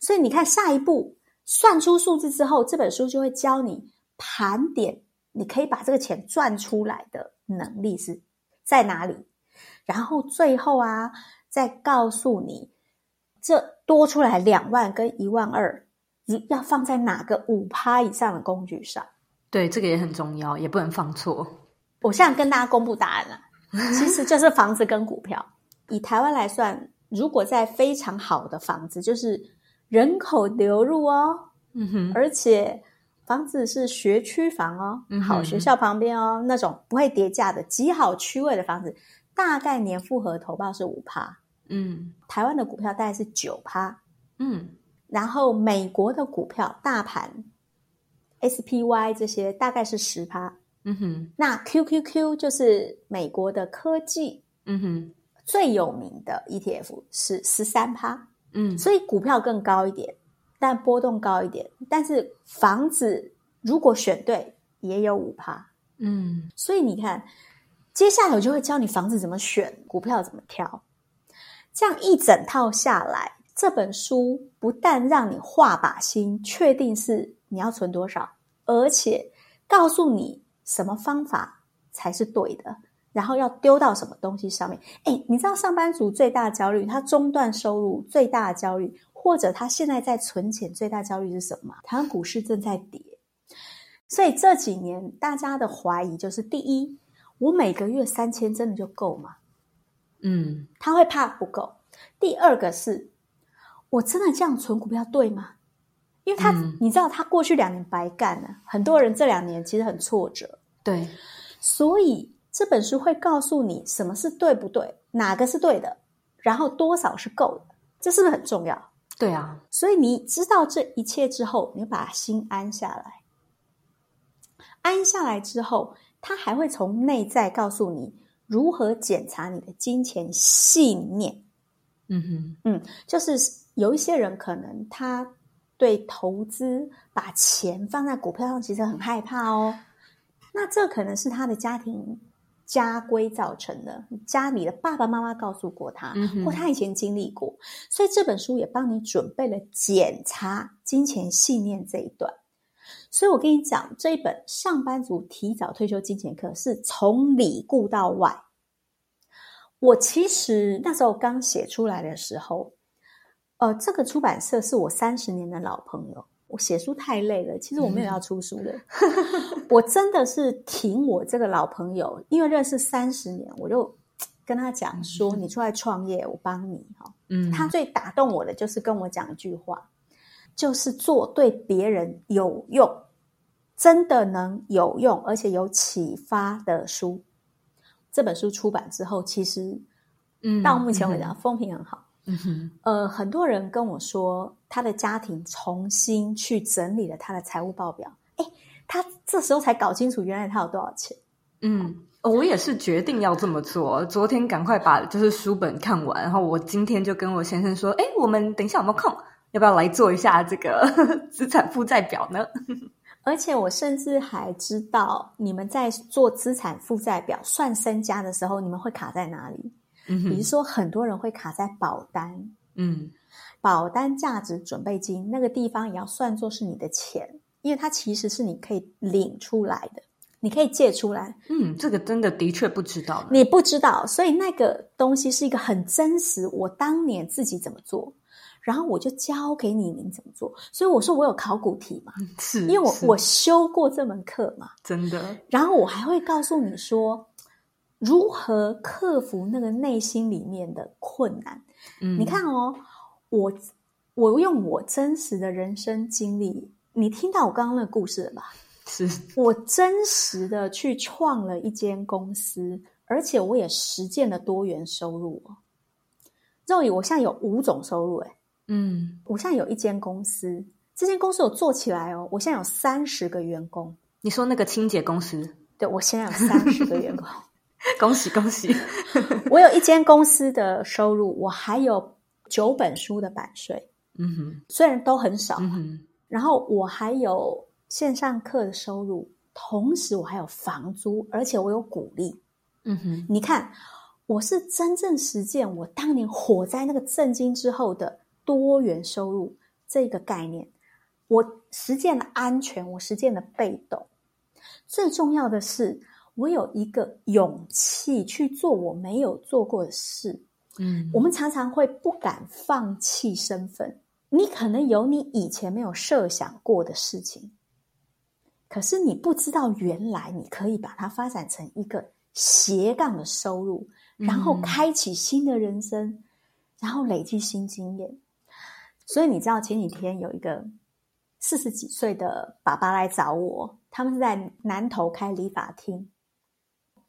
所以你看下一步算出数字之后，这本书就会教你盘点，你可以把这个钱赚出来的能力是在哪里，然后最后啊，再告诉你这多出来两万跟一万二。要放在哪个五趴以上的工具上？对，这个也很重要，也不能放错。我现在跟大家公布答案了，其实就是房子跟股票。以台湾来算，如果在非常好的房子，就是人口流入哦，嗯哼，而且房子是学区房哦，嗯，好学校旁边哦，那种不会跌价的极好区位的房子，大概年复合投报是五趴，嗯，台湾的股票大概是九趴，嗯，然后美国的股票大盘 SPY 这些大概是十趴，嗯哼，那 QQQ 就是美国的科技，嗯哼，最有名的 ETF 是十三趴，嗯，所以股票更高一点，但波动高一点，但是房子如果选对也有五趴，嗯，所以你看。接下来我就会教你房子怎么选，股票怎么挑。这样一整套下来，这本书不但让你画把心，确定是你要存多少，而且告诉你什么方法才是对的，然后要丢到什么东西上面。哎，你知道上班族最大的焦虑，他中断收入最大的焦虑，或者他现在在存钱最大焦虑是什么吗？台湾股市正在跌，所以这几年大家的怀疑就是：第一。我每个月三千真的就够吗？嗯，他会怕不够。第二个是，我真的这样存股票对吗？因为他，嗯、你知道，他过去两年白干了，很多人这两年其实很挫折。对，所以这本书会告诉你什么是对不对，哪个是对的，然后多少是够的，这是不是很重要？对啊，所以你知道这一切之后，你把心安下来，安下来之后。他还会从内在告诉你如何检查你的金钱信念。嗯哼，嗯，就是有一些人可能他对投资把钱放在股票上其实很害怕哦。那这可能是他的家庭家规造成的，家里的爸爸妈妈告诉过他，嗯，或他以前经历过，所以这本书也帮你准备了检查金钱信念这一段。所以我跟你讲，这一本《上班族提早退休金钱课》是从里顾到外。我其实那时候刚写出来的时候，呃，这个出版社是我三十年的老朋友。我写书太累了，其实我没有要出书的。嗯、我真的是挺我这个老朋友，因为认识三十年，我就 跟他讲说：“你出来创业，我帮你。”哈，嗯，他最打动我的就是跟我讲一句话。就是做对别人有用，真的能有用而且有启发的书。这本书出版之后，其实，嗯，到目前为止风评很好。嗯哼，呃，很多人跟我说，他的家庭重新去整理了他的财务报表。诶，他这时候才搞清楚，原来他有多少钱。嗯，我也是决定要这么做。昨天赶快把就是书本看完，然后我今天就跟我先生说：“哎，我们等一下有没有空？”要不要来做一下这个 资产负债表呢？而且我甚至还知道，你们在做资产负债表算身家的时候，你们会卡在哪里？嗯，比如说，很多人会卡在保单，嗯，保单价值准备金那个地方也要算作是你的钱，因为它其实是你可以领出来的，你可以借出来。嗯，这个真的的确不知道，你不知道，所以那个东西是一个很真实。我当年自己怎么做？然后我就教给你，你怎么做。所以我说我有考古题嘛，是，因为我我修过这门课嘛，真的。然后我还会告诉你说，如何克服那个内心里面的困难。嗯，你看哦，我我用我真实的人生经历，你听到我刚刚那个故事了吧？是我真实的去创了一间公司，而且我也实践了多元收入哦。肉宇我现在有五种收入，哎嗯，我现在有一间公司，这间公司我做起来哦，我现在有三十个员工。你说那个清洁公司？对，我现在有三十个员工，恭 喜恭喜！我有一间公司的收入，我还有九本书的版税，嗯哼，虽然都很少，嗯哼，然后我还有线上课的收入，同时我还有房租，而且我有股利，嗯哼，你看，我是真正实践我当年火灾那个震惊之后的。多元收入这个概念，我实践了安全，我实践了被动。最重要的是，我有一个勇气去做我没有做过的事。嗯，我们常常会不敢放弃身份。你可能有你以前没有设想过的事情，可是你不知道原来你可以把它发展成一个斜杠的收入，然后开启新的人生，然后累积新经验。所以你知道前几天有一个四十几岁的爸爸来找我，他们是在南投开理发厅。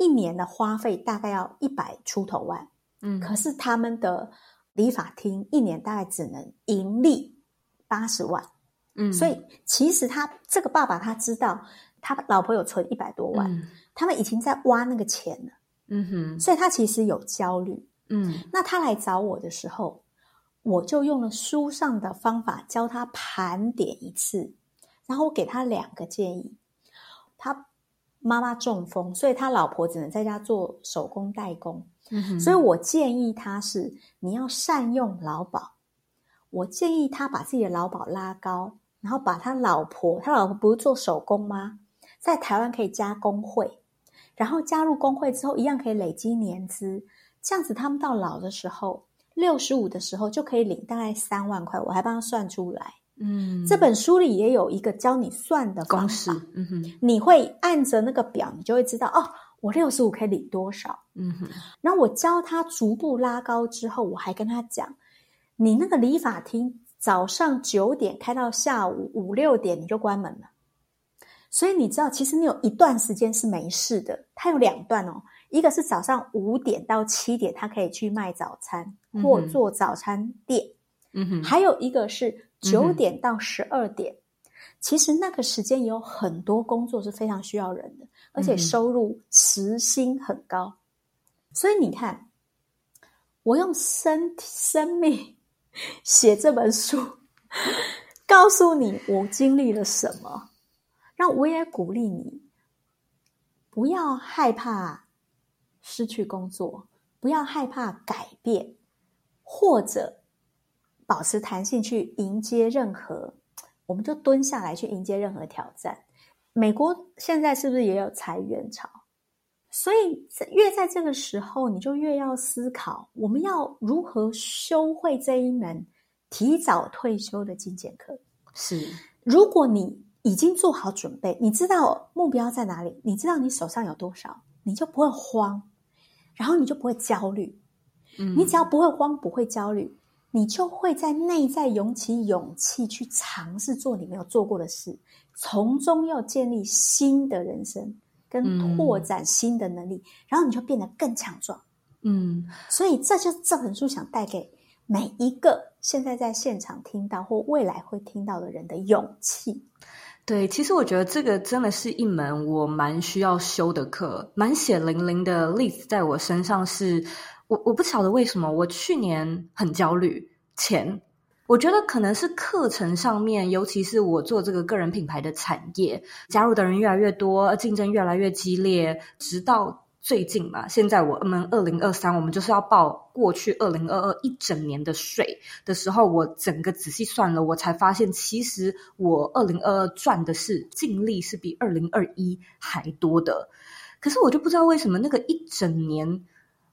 一年的花费大概要一百出头万，嗯，可是他们的理发厅一年大概只能盈利八十万，嗯，所以其实他这个爸爸他知道他老婆有存一百多万，嗯，他们已经在挖那个钱了，嗯哼，所以他其实有焦虑，嗯，那他来找我的时候，我就用了书上的方法教他盘点一次，然后我给他两个建议，他。妈妈中风，所以他老婆只能在家做手工代工。嗯哼，所以我建议他是你要善用劳保。我建议他把自己的劳保拉高，然后把他老婆，他老婆不是做手工吗？在台湾可以加工会，然后加入工会之后，一样可以累积年资。这样子，他们到老的时候，六十五的时候就可以领大概三万块。我还帮他算出来。嗯，这本书里也有一个教你算的公式。嗯哼，你会按着那个表，你就会知道哦，我六十五可以领多少。嗯哼，然后我教他逐步拉高之后，我还跟他讲，你那个理发厅早上九点开到下午五六点你就关门了，所以你知道，其实你有一段时间是没事的。它有两段哦，一个是早上五点到七点，他可以去卖早餐或做早餐店。嗯哼，还有一个是。九点到十二点，嗯，其实那个时间有很多工作是非常需要人的，而且收入时薪很高。所以你看，我用生生命写这本书，告诉你我经历了什么，让我也鼓励你，不要害怕失去工作，不要害怕改变，或者。保持弹性去迎接任何，我们就蹲下来去迎接任何挑战。美国现在是不是也有裁员潮？所以越在这个时候，你就越要思考，我们要如何修会这一门提早退休的精简课。是，如果你已经做好准备，你知道目标在哪里，你知道你手上有多少，你就不会慌，然后你就不会焦虑。嗯，你只要不会慌，不会焦虑。你就会在内在涌起勇气去尝试做你没有做过的事，从中要建立新的人生，跟拓展新的能力，嗯、然后你就变得更强壮。嗯，所以这就是这本书想带给每一个现在在现场听到或未来会听到的人的勇气。对，其实我觉得这个真的是一门我蛮需要修的课，蛮血淋淋的例子在我身上是。我我不晓得为什么我去年很焦虑钱，我觉得可能是课程上面，尤其是我做这个个人品牌的产业，加入的人越来越多，竞争越来越激烈，直到最近嘛，现在我们二零二三，我们就是要报过去二零二二一整年的税的时候，我整个仔细算了，我才发现其实我二零二二赚的是净利是比二零二一还多的，可是我就不知道为什么那个一整年。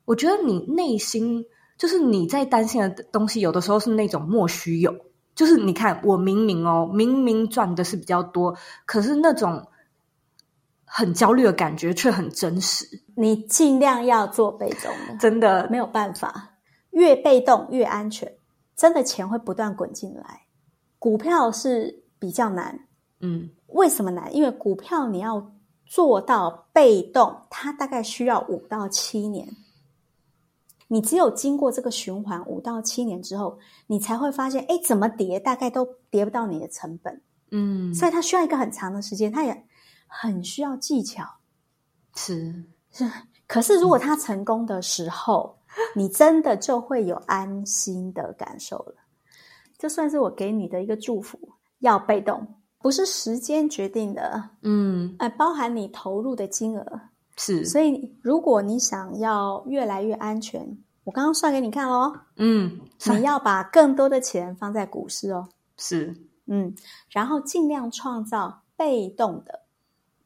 我觉得你内心就是你在担心的东西，有的时候是那种莫须有。就是你看，我明明哦，明明赚的是比较多，可是那种很焦虑的感觉却很真实。你尽量要做被动的，真的没有办法，越被动越安全。真的钱会不断滚进来，股票是比较难。嗯，为什么难？因为股票你要做到被动，它大概需要五到七年。你只有经过这个循环五到七年之后，你才会发现，哎，怎么跌大概都跌不到你的成本。嗯，所以它需要一个很长的时间，它也很需要技巧。是是，可是如果它成功的时候，嗯，你真的就会有安心的感受了。这算是我给你的一个祝福。要被动，不是时间决定的。嗯，哎，包含你投入的金额。是，所以如果你想要越来越安全，我刚刚算给你看哦。嗯，你要把更多的钱放在股市哦。是，嗯，然后尽量创造被动的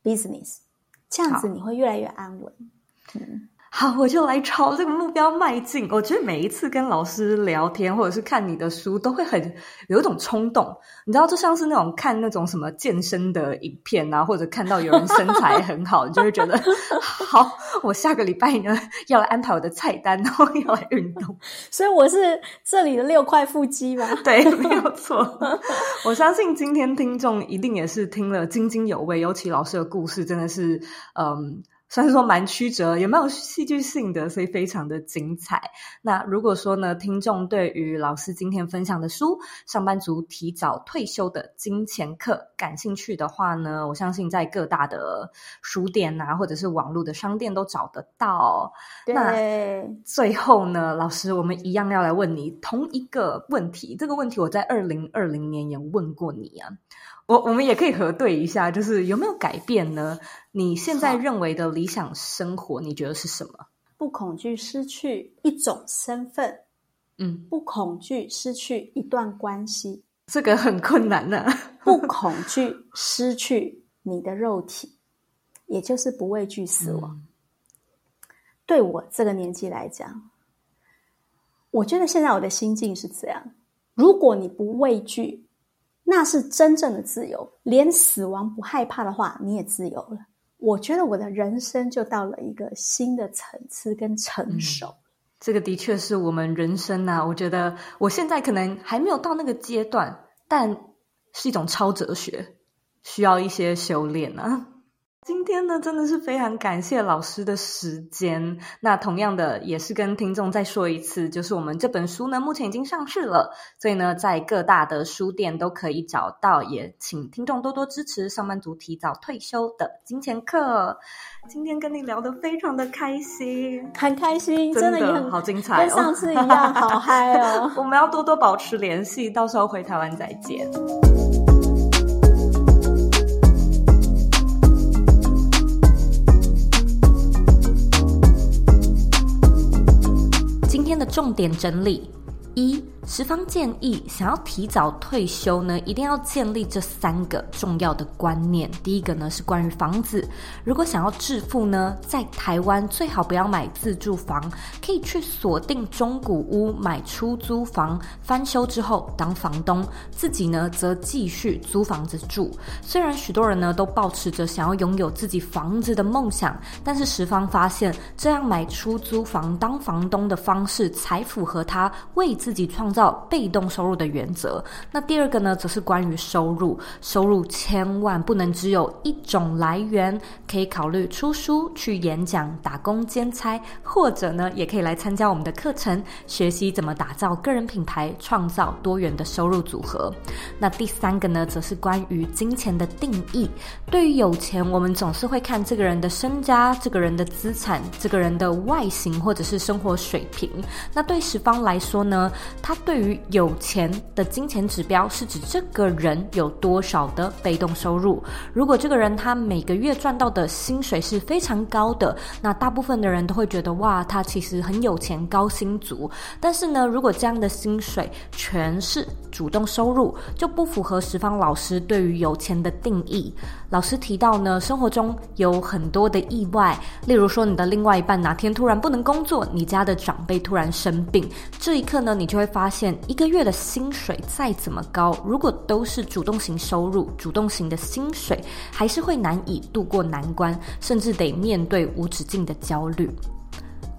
business，这样子你会越来越安稳。嗯。好，我就来朝这个目标迈进。我觉得每一次跟老师聊天，或者是看你的书，都会很有一种冲动。你知道，就像是那种看那种什么健身的影片啊，或者看到有人身材很好，你就会觉得 好。我下个礼拜呢，要来安排我的菜单，然后要来运动。所以我是这里的六块腹肌吧？对，没有错。我相信今天听众一定也是听了津津有味，尤其老师的故事真的是，嗯。虽然说蛮曲折，也蛮有戏剧性的，所以非常的精彩。那如果说呢，听众对于老师今天分享的书《上班族提早退休的金钱课》感兴趣的话呢，我相信在各大的书店啊，或者是网络的商店都找得到。那最后呢，老师，我们一样要来问你同一个问题。这个问题我在二零二零年也问过你啊。我我们也可以核对一下，就是有没有改变呢？你现在认为的理想生活，你觉得是什么？不恐惧失去一种身份，嗯，不恐惧失去一段关系，这个很困难呢、啊。不恐惧失去你的肉体，也就是不畏惧死亡。嗯、对我这个年纪来讲，我觉得现在我的心境是这样：如果你不畏惧。那是真正的自由，连死亡不害怕的话，你也自由了。我觉得我的人生就到了一个新的层次跟成熟。嗯，这个的确是我们人生啊，我觉得我现在可能还没有到那个阶段，但是一种超哲学，需要一些修炼啊。今天呢，真的是非常感谢老师的时间。那同样的，也是跟听众再说一次，就是我们这本书呢，目前已经上市了，所以呢，在各大的书店都可以找到。也请听众多多支持上班族提早退休的金钱课。今天跟你聊得非常的开心，很开心，真的，也很好精彩，哦，跟上次一样，好嗨哦！我们要多多保持联系，到时候回台湾再见。重点整理一。十方建议，想要提早退休呢，一定要建立这三个重要的观念。第一个呢是关于房子，如果想要致富呢，在台湾最好不要买自住房，可以去锁定中古屋买出租房，翻修之后当房东，自己呢则继续租房子住。虽然许多人呢都抱持着想要拥有自己房子的梦想，但是十方发现这样买出租房当房东的方式才符合他为自己创造被动收入的原则。那第二个呢，则是关于收入。收入千万不能只有一种来源，可以考虑出书、去演讲、打工兼差，或者呢，也可以来参加我们的课程，学习怎么打造个人品牌，创造多元的收入组合。那第三个呢，则是关于金钱的定义。对于有钱，我们总是会看这个人的身家、这个人的资产、这个人的外形或者是生活水平。那对十方来说呢，他。对于有钱的金钱指标，是指这个人有多少的被动收入。如果这个人他每个月赚到的薪水是非常高的，那大部分的人都会觉得哇，他其实很有钱，高薪族。但是呢，如果这样的薪水全是主动收入，就不符合十方老师对于有钱的定义。老师提到呢，生活中有很多的意外，例如说你的另外一半哪天突然不能工作，你家的长辈突然生病，这一刻呢，你就会发现一个月的薪水再怎么高，如果都是主动型收入、主动型的薪水，还是会难以度过难关，甚至得面对无止境的焦虑。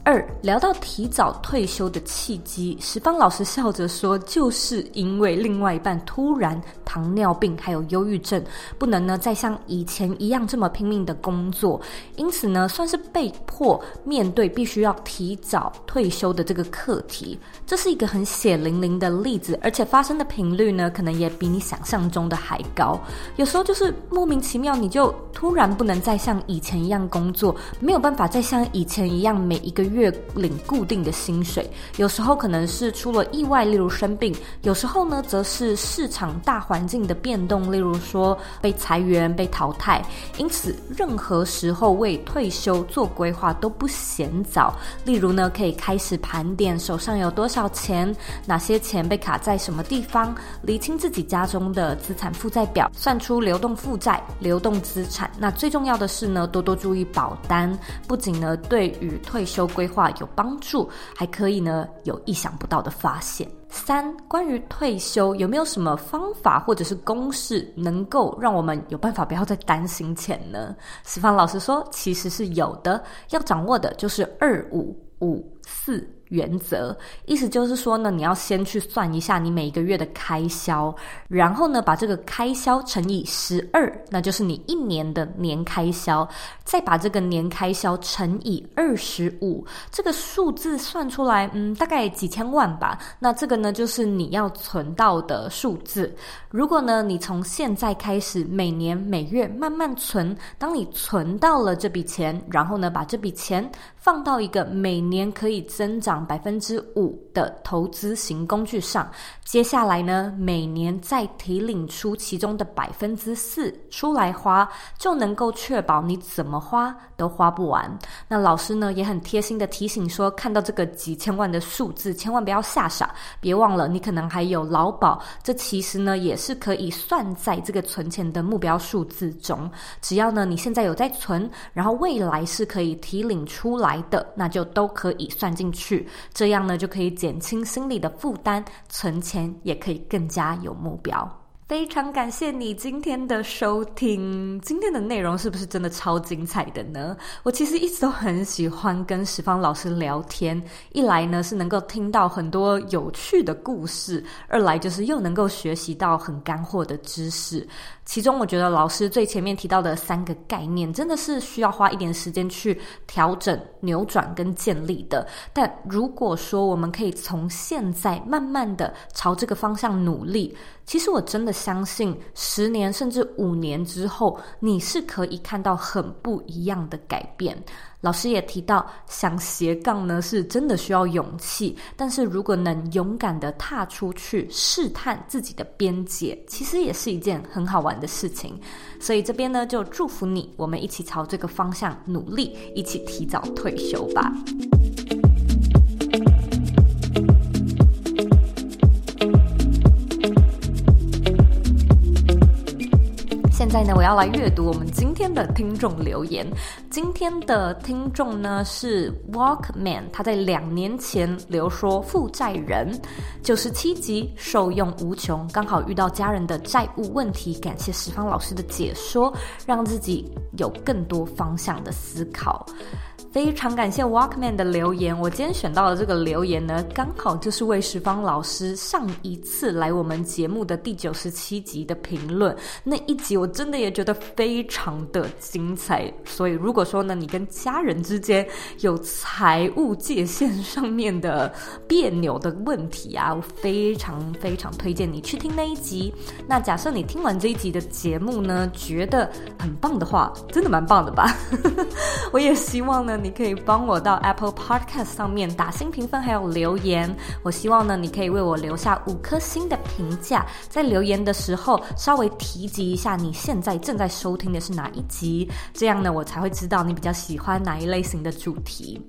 二，聊到提早退休的契机，十方老师笑着说，就是因为另外一半突然糖尿病还有忧郁症，不能呢再像以前一样这么拼命的工作，因此呢算是被迫面对必须要提早退休的这个课题。这是一个很血淋淋的例子，而且发生的频率呢可能也比你想象中的还高。有时候就是莫名其妙，你就突然不能再像以前一样工作，没有办法再像以前一样每一个月。月领固定的薪水，有时候可能是出了意外，例如生病；有时候呢，则是市场大环境的变动，例如说被裁员、被淘汰。因此，任何时候为退休做规划都不嫌早。例如呢，可以开始盘点手上有多少钱，哪些钱被卡在什么地方，厘清自己家中的资产负债表，算出流动负债、流动资产。那最重要的是呢，多多注意保单，不仅呢对于退休规规划有帮助，还可以呢有意想不到的发现。三，关于退休有没有什么方法或者是公式，能够让我们有办法不要再担心钱呢？石方老师说，其实是有的，要掌握的就是二五五四原则，意思就是说呢，你要先去算一下你每个月的开销，然后呢，把这个开销乘以十二，那就是你一年的年开销，再把这个年开销乘以二十五，这个数字算出来，嗯，大概几千万吧。那这个呢，就是你要存到的数字。如果呢，你从现在开始每年每月慢慢存，当你存到了这笔钱，然后呢，把这笔钱放到一个每年可以增长百分之五的投资型工具上，接下来呢，每年再提领出其中的百分之四出来花，就能够确保你怎么花都花不完。那老师呢，也很贴心的提醒说，看到这个几千万的数字，千万不要吓傻，别忘了你可能还有劳保，这其实呢也是可以算在这个存钱的目标数字中。只要呢你现在有在存，然后未来是可以提领出来的，那就都可以算进去。这样呢就可以减轻心理的负担，存钱也可以更加有目标。非常感谢你今天的收听，今天的内容是不是真的超精彩的呢？我其实一直都很喜欢跟十方老师聊天，一来呢是能够听到很多有趣的故事，二来就是又能够学习到很干货的知识。其中，我觉得老师最前面提到的三个概念，真的是需要花一点时间去调整、扭转跟建立的。但如果说我们可以从现在慢慢的朝这个方向努力，其实我真的相信，十年甚至五年之后，你是可以看到很不一样的改变。老师也提到，想斜杠呢是真的需要勇气，但是如果能勇敢的踏出去试探自己的边界，其实也是一件很好玩的事情。所以这边呢就祝福你，我们一起朝这个方向努力，一起提早退休吧。在呢，我要来阅读我们今天的听众留言。今天的听众呢是 Walkman，他在两年前留说负债人九十七集受用无穷，刚好遇到家人的债务问题，感谢十方老师的解说，让自己有更多方向的思考。非常感谢 Walkman 的留言，我今天选到的这个留言呢，刚好就是为十方老师上一次来我们节目的第九十七集的评论。那一集我真的也觉得非常的精彩，所以如果说呢，你跟家人之间有财务界限上面的别扭的问题啊，我非常非常推荐你去听那一集。那假设你听完这一集的节目呢，觉得很棒的话，真的蛮棒的吧？我也希望呢。你可以帮我到 Apple Podcast 上面打新评分，还有留言。我希望呢，你可以为我留下五颗星的评价，在留言的时候稍微提及一下你现在正在收听的是哪一集，这样呢，我才会知道你比较喜欢哪一类型的主题。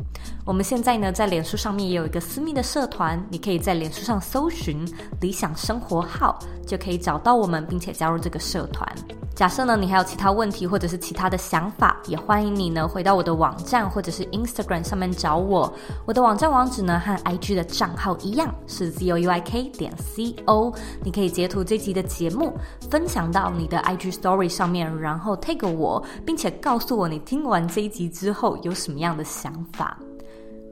我们现在呢，在脸书上面也有一个私密的社团，你可以在脸书上搜寻“理想生活号”，就可以找到我们，并且加入这个社团。假设呢，你还有其他问题或者是其他的想法，也欢迎你呢回到我的网站或者是 Instagram 上面找我。我的网站网址呢和 IG 的账号一样是 zoyk 点 co。你可以截图这集的节目，分享到你的 IG Story 上面，然后 tag 我，并且告诉我你听完这一集之后有什么样的想法。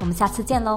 我们下次见喽。